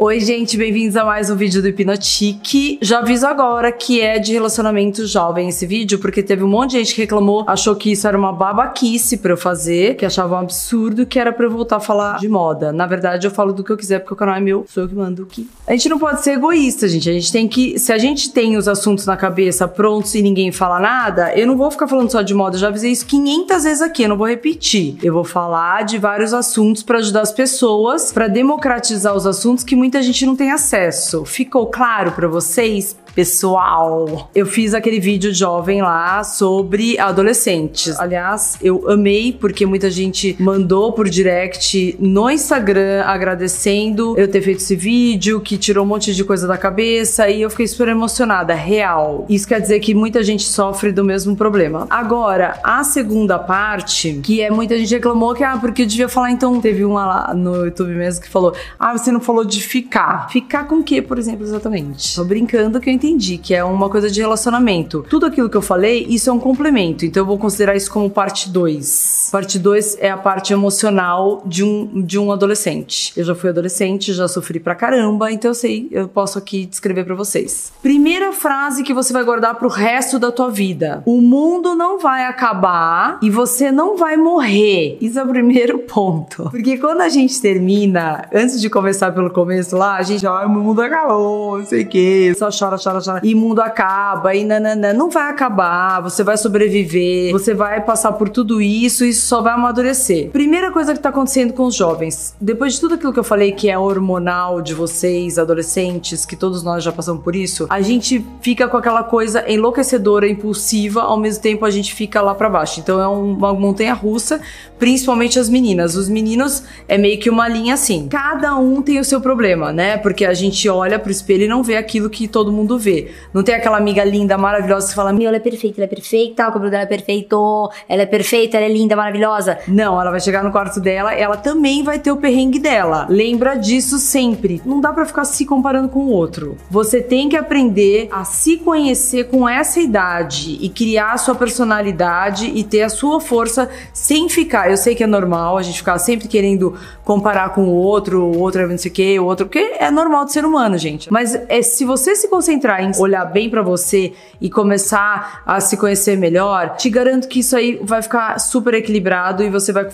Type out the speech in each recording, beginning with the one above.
Oi, gente, bem-vindos a mais um vídeo do Hipnotique. Já aviso agora que é de relacionamento jovem esse vídeo, porque teve um monte de gente que reclamou, achou que isso era uma babaquice pra eu fazer, que achava um absurdo, que era pra eu voltar a falar de moda. Na verdade, eu falo do que eu quiser, porque o canal é meu, sou eu que mando aqui. A gente não pode ser egoísta, gente. A gente tem que. Se a gente tem os assuntos na cabeça prontos e ninguém fala nada, eu não vou ficar falando só de moda. Eu já avisei isso 500 vezes aqui, eu não vou repetir. Eu vou falar de vários assuntos pra ajudar as pessoas, pra democratizar os assuntos que muita gente não tem acesso. Ficou claro para vocês? Pessoal. Eu fiz aquele vídeo jovem lá sobre adolescentes. Aliás, eu amei porque muita gente mandou por direct no Instagram agradecendo eu ter feito esse vídeo, que tirou um monte de coisa da cabeça e eu fiquei super emocionada, real. Isso quer dizer que muita gente sofre do mesmo problema. Agora, a segunda parte, que é muita gente reclamou que ah, porque eu devia falar então, teve uma lá no YouTube mesmo que falou: "Ah, você não falou de ficar". Ficar com o que, por exemplo, exatamente? Tô brincando que eu entendi que é uma coisa de relacionamento. Tudo aquilo que eu falei, isso é um complemento, então eu vou considerar isso como parte 2. Parte 2 é a parte emocional de um, de um adolescente. Eu já fui adolescente, já sofri pra caramba, então eu sei, eu posso aqui descrever para vocês. Primeira frase que você vai guardar pro resto da tua vida: O mundo não vai acabar e você não vai morrer. Isso é o primeiro ponto. Porque quando a gente termina, antes de começar pelo começo lá, a gente, ai, o mundo acabou, não sei o quê, só chora, chora e mundo acaba, e nananã. Não vai acabar, você vai sobreviver, você vai passar por tudo isso e só vai amadurecer. Primeira coisa que tá acontecendo com os jovens, depois de tudo aquilo que eu falei que é hormonal de vocês, adolescentes, que todos nós já passamos por isso, a gente fica com aquela coisa enlouquecedora, impulsiva, ao mesmo tempo a gente fica lá para baixo. Então é uma montanha russa, principalmente as meninas. Os meninos é meio que uma linha assim. Cada um tem o seu problema, né? Porque a gente olha pro espelho e não vê aquilo que todo mundo vê. Não tem aquela amiga linda, maravilhosa que fala: Meu, ela é perfeita, ela é perfeita, o cabelo dela é perfeito, ela é perfeita, ela é linda, maravilhosa. Não, ela vai chegar no quarto dela, ela também vai ter o perrengue dela. Lembra disso sempre. Não dá para ficar se comparando com o outro. Você tem que aprender a se conhecer com essa idade e criar a sua personalidade e ter a sua força sem ficar. Eu sei que é normal a gente ficar sempre querendo comparar com o outro, o outro é não sei o que, o outro, porque é normal de ser humano, gente. Mas é se você se concentrar olhar bem para você e começar a se conhecer melhor, te garanto que isso aí vai ficar super equilibrado e você vai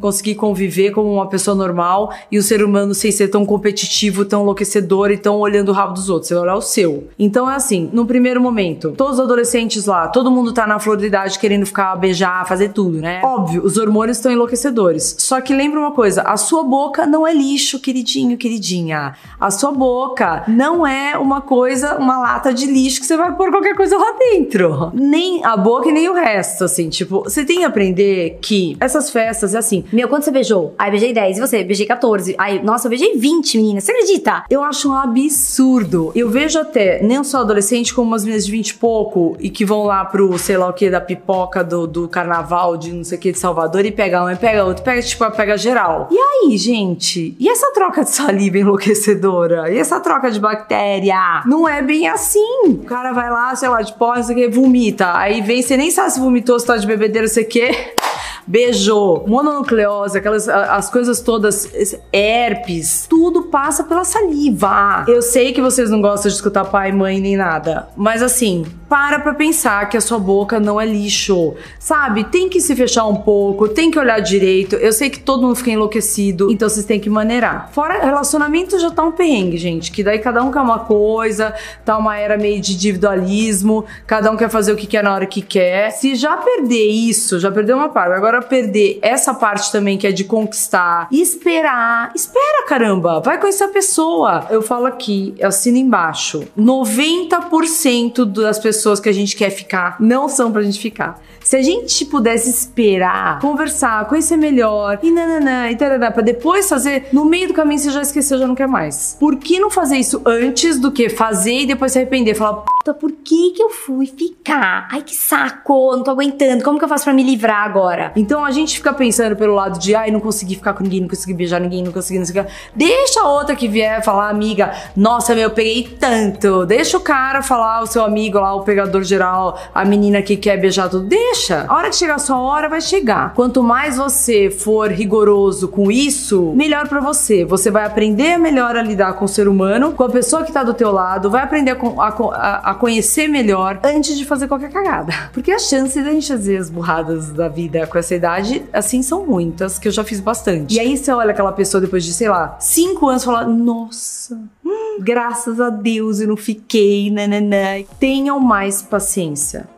conseguir conviver como uma pessoa normal e o ser humano sem ser tão competitivo, tão enlouquecedor e tão olhando o rabo dos outros. Você vai olhar o seu. Então é assim, no primeiro momento, todos os adolescentes lá, todo mundo tá na flor de idade querendo ficar, beijar, fazer tudo, né? Óbvio, os hormônios estão enlouquecedores. Só que lembra uma coisa, a sua boca não é lixo, queridinho, queridinha. A sua boca não é uma coisa, uma lata de lixo que você vai pôr qualquer coisa lá dentro. Nem a boca e nem o resto, assim. Tipo, você tem que aprender que essas festas é assim. Meu, quanto você beijou? Ai, beijei 10. E você? Beijei 14. Ai, nossa, eu beijei 20, menina. Você acredita? Eu acho um absurdo. Eu vejo até, nem só adolescente, como umas meninas de 20 e pouco e que vão lá pro, sei lá o que, da pipoca do, do carnaval de não sei o que de Salvador e pega um e pega outro. Pega, tipo, pega geral. E aí, gente? E essa troca de saliva enlouquecedora? E essa troca de bactéria? Não é bem assim. O cara vai lá, sei lá, de não sei que, vomita. Aí vem, você nem sabe se vomitou, se tá de bebedeira, sei o que beijou, mononucleose, aquelas as coisas todas, herpes, tudo passa pela saliva. Eu sei que vocês não gostam de escutar pai, mãe nem nada, mas assim, para pra pensar que a sua boca não é lixo, sabe? Tem que se fechar um pouco, tem que olhar direito. Eu sei que todo mundo fica enlouquecido, então vocês têm que maneirar. Fora relacionamento já tá um perrengue, gente, que daí cada um quer uma coisa, tá uma era meio de individualismo, cada um quer fazer o que quer na hora que quer. Se já perder isso, já perdeu uma parte. Agora perder essa parte também que é de conquistar, esperar. Espera, caramba, vai conhecer a pessoa. Eu falo aqui, assino embaixo. 90% das pessoas que a gente quer ficar não são pra gente ficar. Se a gente pudesse esperar, conversar, conhecer melhor e nananã e tarará, pra depois fazer, no meio do caminho você já esqueceu, já não quer mais. Por que não fazer isso antes do que fazer e depois se arrepender? Falar, por que que eu fui ficar? Ai, que saco, não tô aguentando. Como que eu faço pra me livrar agora? Então a gente fica pensando pelo lado de, ai, não consegui ficar com ninguém, não consegui beijar ninguém, não consegui, não sei o que. Deixa a outra que vier falar, amiga, nossa, meu, eu peguei tanto. Deixa o cara falar, o seu amigo lá, o pegador geral, a menina que quer beijar tudo. Deixa. A hora que chegar a sua hora, vai chegar. Quanto mais você for rigoroso com isso, melhor para você. Você vai aprender melhor a lidar com o ser humano, com a pessoa que tá do teu lado, vai aprender a, a, a conhecer melhor antes de fazer qualquer cagada. Porque as chances da gente fazer as burradas da vida com essa idade, assim, são muitas, que eu já fiz bastante. E aí você olha aquela pessoa depois de, sei lá, cinco anos e fala, nossa, hum, graças a Deus eu não fiquei, nananã. Tenham mais paciência.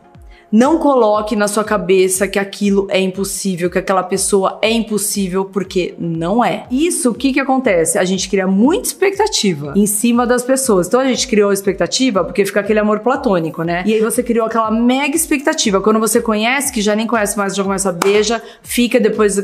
Não coloque na sua cabeça que aquilo é impossível, que aquela pessoa é impossível, porque não é. Isso, o que que acontece? A gente cria muita expectativa em cima das pessoas. Então a gente criou expectativa porque fica aquele amor platônico, né? E aí você criou aquela mega expectativa. Quando você conhece, que já nem conhece mais, já começa a beija, fica depois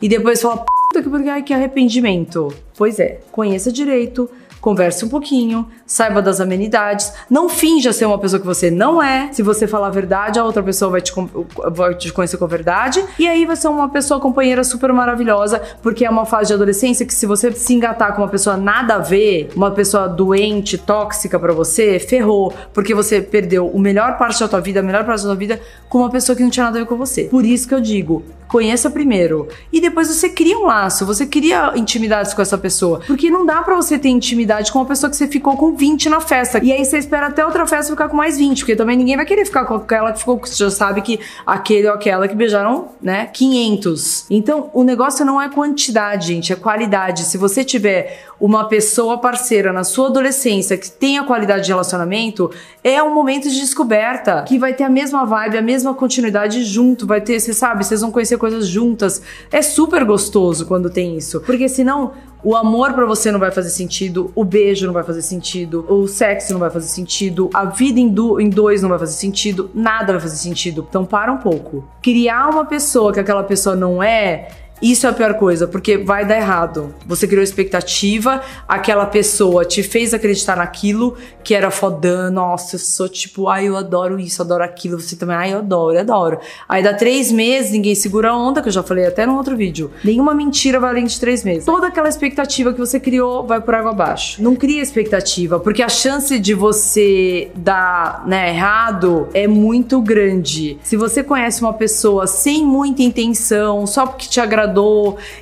e depois fala, puta que, que arrependimento. Pois é, conheça direito, converse um pouquinho, saiba das amenidades, não finja ser uma pessoa que você não é. Se você falar a verdade, a outra pessoa vai te, vai te conhecer com a verdade. E aí vai ser uma pessoa companheira super maravilhosa, porque é uma fase de adolescência que se você se engatar com uma pessoa nada a ver, uma pessoa doente, tóxica para você, ferrou, porque você perdeu o melhor parte da tua vida, a melhor parte da tua vida com uma pessoa que não tinha nada a ver com você. Por isso que eu digo, conheça primeiro e depois você cria um laço, você cria intimidades com essa pessoa, porque não dá para você ter intimidade com uma pessoa que você ficou com 20 na festa. E aí você espera até outra festa ficar com mais 20, porque também ninguém vai querer ficar com aquela que ficou, você já sabe que aquele ou aquela que beijaram, né, 500. Então, o negócio não é quantidade, gente, é qualidade. Se você tiver uma pessoa parceira na sua adolescência que tenha qualidade de relacionamento, é um momento de descoberta que vai ter a mesma vibe, a mesma continuidade junto, vai ter, você sabe, vocês vão conhecer coisas juntas. É super gostoso quando tem isso, porque senão o amor para você não vai fazer sentido, o beijo não vai fazer sentido, o sexo não vai fazer sentido, a vida em, do, em dois não vai fazer sentido, nada vai fazer sentido. Então para um pouco. Criar uma pessoa que aquela pessoa não é isso é a pior coisa, porque vai dar errado. Você criou expectativa, aquela pessoa te fez acreditar naquilo que era fodão. Nossa, eu sou tipo, ai, eu adoro isso, adoro aquilo. Você também, ai, eu adoro, eu adoro. Aí dá três meses, ninguém segura a onda, que eu já falei até no outro vídeo. Nenhuma mentira vai além de três meses. Toda aquela expectativa que você criou vai por água abaixo. Não cria expectativa, porque a chance de você dar né, errado é muito grande. Se você conhece uma pessoa sem muita intenção, só porque te agradou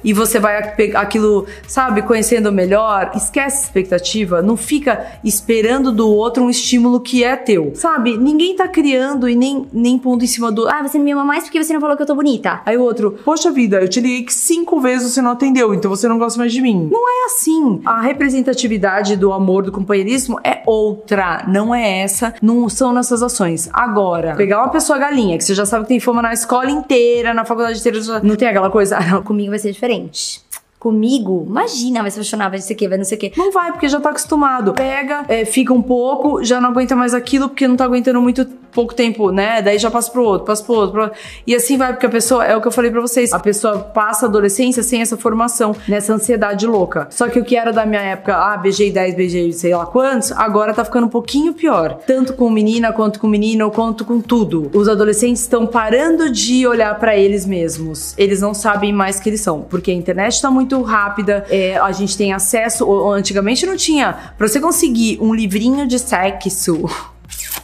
e você vai aquilo, sabe, conhecendo melhor, esquece expectativa, não fica esperando do outro um estímulo que é teu. Sabe? Ninguém tá criando e nem, nem pondo em cima do. Ah, você não me ama mais porque você não falou que eu tô bonita. Aí o outro, poxa vida, eu te liguei que cinco vezes você não atendeu, então você não gosta mais de mim. Não é assim. A representatividade do amor, do companheirismo é outra, não é essa, não são nessas ações. Agora, pegar uma pessoa galinha, que você já sabe que tem fama na escola inteira, na faculdade inteira, não tem aquela coisa, ah, comigo vai ser diferente. Comigo, imagina, vai se apaixonar, vai não sei o que, vai não sei o que. Não vai, porque já tá acostumado. Pega, é, fica um pouco, já não aguenta mais aquilo, porque não tá aguentando muito pouco tempo, né? Daí já passa pro outro, passa pro outro. Pro... E assim vai, porque a pessoa, é o que eu falei pra vocês, a pessoa passa a adolescência sem essa formação, nessa ansiedade louca. Só que o que era da minha época, ah, beijei 10, beijei sei lá quantos, agora tá ficando um pouquinho pior. Tanto com menina, quanto com menino, quanto com tudo. Os adolescentes estão parando de olhar para eles mesmos. Eles não sabem mais que eles são, porque a internet tá muito rápida, é, a gente tem acesso, antigamente não tinha. Pra você conseguir um livrinho de sexo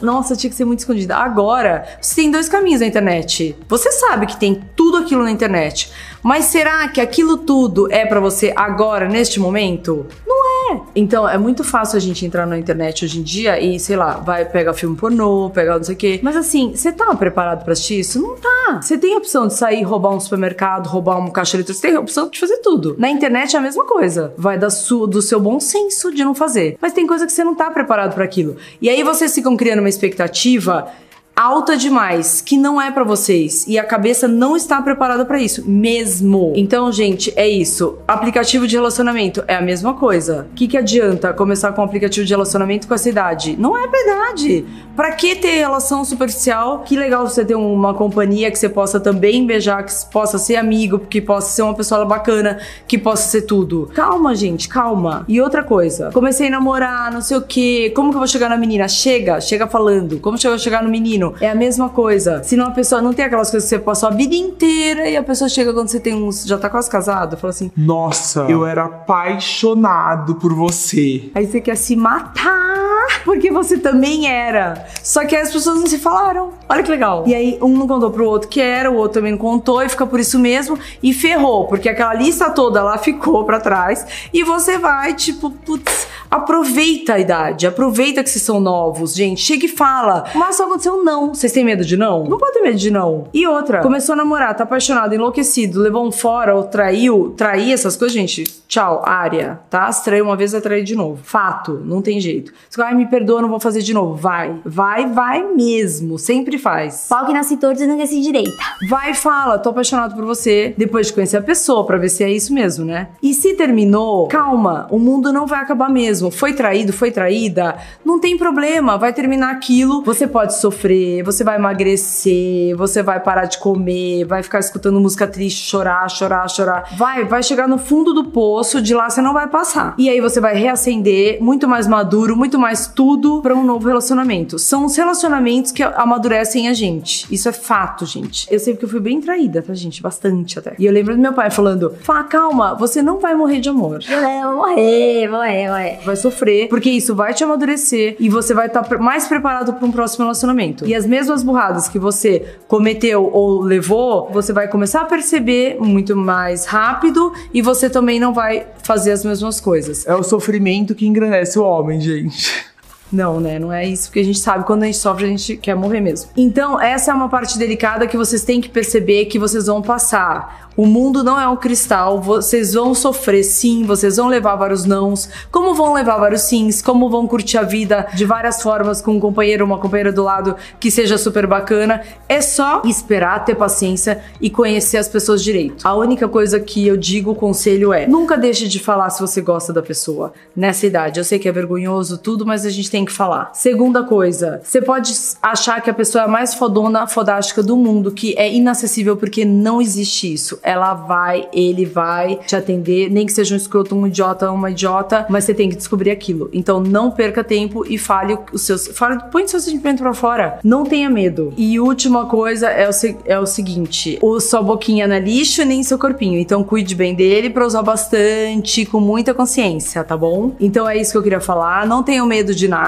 nossa, tinha que ser muito escondida. Agora, você tem dois caminhos na internet. Você sabe que tem tudo aquilo na internet. Mas será que aquilo tudo é para você agora, neste momento? Não é. Então é muito fácil a gente entrar na internet hoje em dia e, sei lá, vai pegar filme pornô, pegar não sei o quê. Mas assim, você tá preparado para assistir isso? Não tá. Você tem a opção de sair, roubar um supermercado, roubar um caixa eletrônico, você tem a opção de fazer tudo. Na internet é a mesma coisa. Vai da sua, do seu bom senso de não fazer. Mas tem coisa que você não tá preparado para aquilo. E aí vocês ficam criando uma expectativa alta demais, que não é para vocês e a cabeça não está preparada para isso mesmo. Então, gente, é isso. Aplicativo de relacionamento é a mesma coisa. O que, que adianta começar com um aplicativo de relacionamento com essa idade? Não é pra idade. Pra que ter relação superficial? Que legal você ter uma companhia que você possa também beijar, que possa ser amigo, que possa ser uma pessoa bacana, que possa ser tudo. Calma, gente, calma. E outra coisa, comecei a namorar, não sei o que. Como que eu vou chegar na menina? Chega, chega falando. Como que eu vou chegar no menino? É a mesma coisa. Se não a pessoa não tem aquelas coisas que você passou a vida inteira e a pessoa chega quando você tem uns. já tá quase casado, fala assim. Nossa, eu era apaixonado por você. Aí você quer se matar porque você também era. Só que as pessoas não se falaram. Olha que legal. E aí um não contou pro outro que era, o outro também não contou e fica por isso mesmo e ferrou, porque aquela lista toda lá ficou para trás e você vai tipo, putz, aproveita a idade, aproveita que vocês são novos, gente. Chega e fala. Mas só aconteceu não. Vocês têm medo de não? Não pode ter medo de não. E outra, começou a namorar, tá apaixonado, enlouquecido, levou um fora ou traiu, trair essas coisas, gente. Tchau, área, tá? Se uma vez, vai trair de novo. Fato, não tem jeito. Você vai, me perdoa, não vou fazer de novo. Vai, vai, vai mesmo. Sempre faz. Pau que nasce torto e nunca se direita. Vai e fala, tô apaixonado por você. Depois de conhecer a pessoa, pra ver se é isso mesmo, né? E se terminou, calma, o mundo não vai acabar mesmo. Foi traído, foi traída, não tem problema, vai terminar aquilo. Você pode sofrer, você vai emagrecer, você vai parar de comer, vai ficar escutando música triste, chorar, chorar, chorar. Vai, vai chegar no fundo do poço, de lá você não vai passar. E aí você vai reacender, muito mais maduro, muito mais tudo para um novo relacionamento. São os relacionamentos que amadurecem a gente. Isso é fato, gente. Eu sei porque eu fui bem traída, tá, gente? Bastante até. E eu lembro do meu pai falando: Fá, calma, você não vai morrer de amor. Eu vou morrer, vou morrer, vou morrer. Vai sofrer, porque isso vai te amadurecer e você vai estar tá mais preparado para um próximo relacionamento. E as mesmas burradas que você cometeu ou levou, você vai começar a perceber muito mais rápido e você também não vai fazer as mesmas coisas. É o sofrimento que engrandece o homem, gente. Não, né? Não é isso, porque a gente sabe quando a gente sofre, a gente quer morrer mesmo. Então, essa é uma parte delicada que vocês têm que perceber que vocês vão passar. O mundo não é um cristal, vocês vão sofrer sim, vocês vão levar vários nãos, como vão levar vários sims, como vão curtir a vida de várias formas com um companheiro, uma companheira do lado que seja super bacana. É só esperar, ter paciência e conhecer as pessoas direito. A única coisa que eu digo, o conselho é: nunca deixe de falar se você gosta da pessoa nessa idade. Eu sei que é vergonhoso tudo, mas a gente tem que falar. Segunda coisa, você pode achar que a pessoa é a mais fodona, fodástica do mundo, que é inacessível porque não existe isso ela vai, ele vai te atender, nem que seja um escroto, um idiota, uma idiota, mas você tem que descobrir aquilo. Então não perca tempo e fale os seus. Fale, põe seu sentimento pra fora. Não tenha medo. E última coisa é o, é o seguinte: o sua boquinha não é lixo nem seu corpinho. Então cuide bem dele pra usar bastante, com muita consciência, tá bom? Então é isso que eu queria falar. Não tenham medo de nada,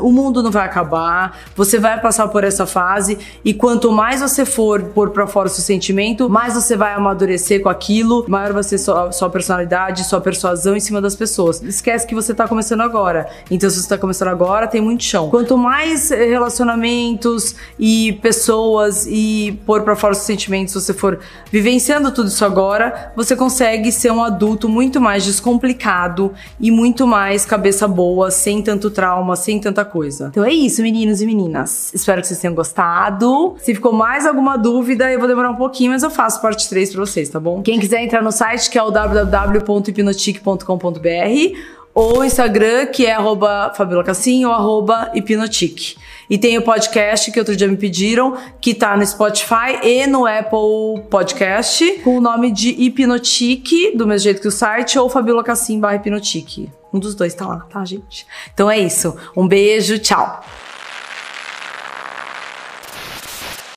o mundo não vai acabar, você vai passar por essa fase e quanto mais você for pôr pra fora o seu sentimento, mais você vai amadurecer com aquilo, maior vai ser sua, sua personalidade, sua persuasão em cima das pessoas. Esquece que você tá começando agora. Então, se você tá começando agora, tem muito chão. Quanto mais relacionamentos e pessoas e pôr pra fora os sentimentos, você for vivenciando tudo isso agora, você consegue ser um adulto muito mais descomplicado e muito mais cabeça boa, sem tanto trauma, sem tanta coisa. Então é isso, meninos e meninas. Espero que vocês tenham gostado. Se ficou mais alguma dúvida, eu vou demorar um pouquinho, mas eu faço parte 3 pra vocês, tá bom? Quem quiser entrar no site, que é o www.hipnotic.com.br ou Instagram, que é arroba Fabiola Cassim ou arroba Hipnotic. E tem o podcast que outro dia me pediram, que tá no Spotify e no Apple Podcast, com o nome de Hipnotic, do mesmo jeito que o site, ou Fabiola Cassim barra Hipnotic. Um dos dois tá lá, tá, gente? Então é isso. Um beijo, tchau!